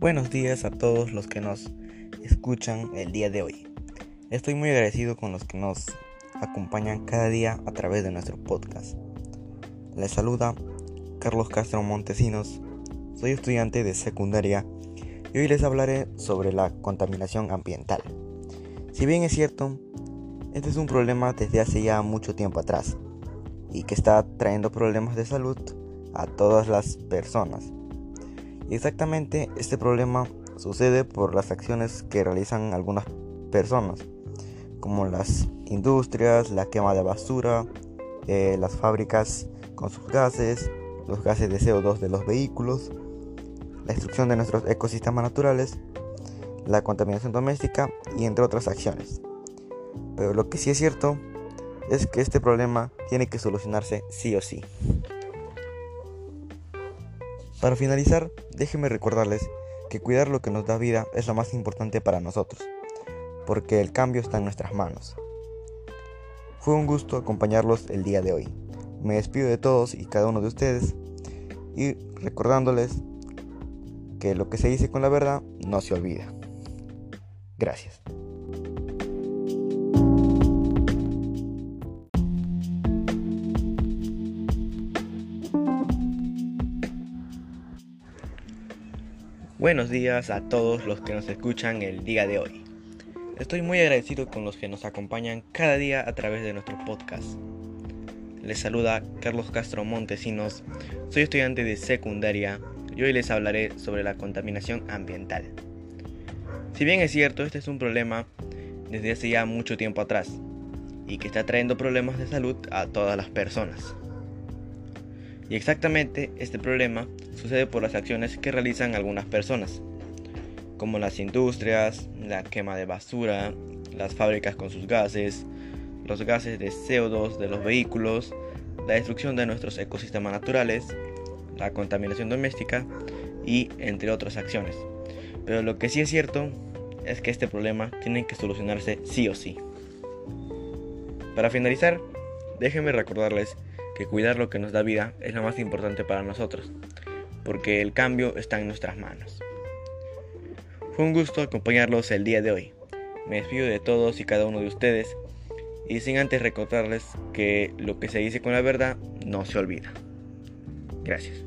Buenos días a todos los que nos escuchan el día de hoy. Estoy muy agradecido con los que nos acompañan cada día a través de nuestro podcast. Les saluda Carlos Castro Montesinos. Soy estudiante de secundaria y hoy les hablaré sobre la contaminación ambiental. Si bien es cierto, este es un problema desde hace ya mucho tiempo atrás y que está trayendo problemas de salud a todas las personas exactamente este problema sucede por las acciones que realizan algunas personas, como las industrias, la quema de basura, eh, las fábricas con sus gases, los gases de CO2 de los vehículos, la destrucción de nuestros ecosistemas naturales, la contaminación doméstica y entre otras acciones. Pero lo que sí es cierto es que este problema tiene que solucionarse sí o sí. Para finalizar, déjenme recordarles que cuidar lo que nos da vida es lo más importante para nosotros, porque el cambio está en nuestras manos. Fue un gusto acompañarlos el día de hoy. Me despido de todos y cada uno de ustedes y recordándoles que lo que se dice con la verdad no se olvida. Gracias. Buenos días a todos los que nos escuchan el día de hoy. Estoy muy agradecido con los que nos acompañan cada día a través de nuestro podcast. Les saluda Carlos Castro Montesinos, soy estudiante de secundaria y hoy les hablaré sobre la contaminación ambiental. Si bien es cierto, este es un problema desde hace ya mucho tiempo atrás y que está trayendo problemas de salud a todas las personas. Y exactamente este problema sucede por las acciones que realizan algunas personas, como las industrias, la quema de basura, las fábricas con sus gases, los gases de CO2 de los vehículos, la destrucción de nuestros ecosistemas naturales, la contaminación doméstica y entre otras acciones. Pero lo que sí es cierto es que este problema tiene que solucionarse sí o sí. Para finalizar, déjenme recordarles que cuidar lo que nos da vida es lo más importante para nosotros, porque el cambio está en nuestras manos. Fue un gusto acompañarlos el día de hoy. Me despido de todos y cada uno de ustedes y sin antes recordarles que lo que se dice con la verdad no se olvida. Gracias.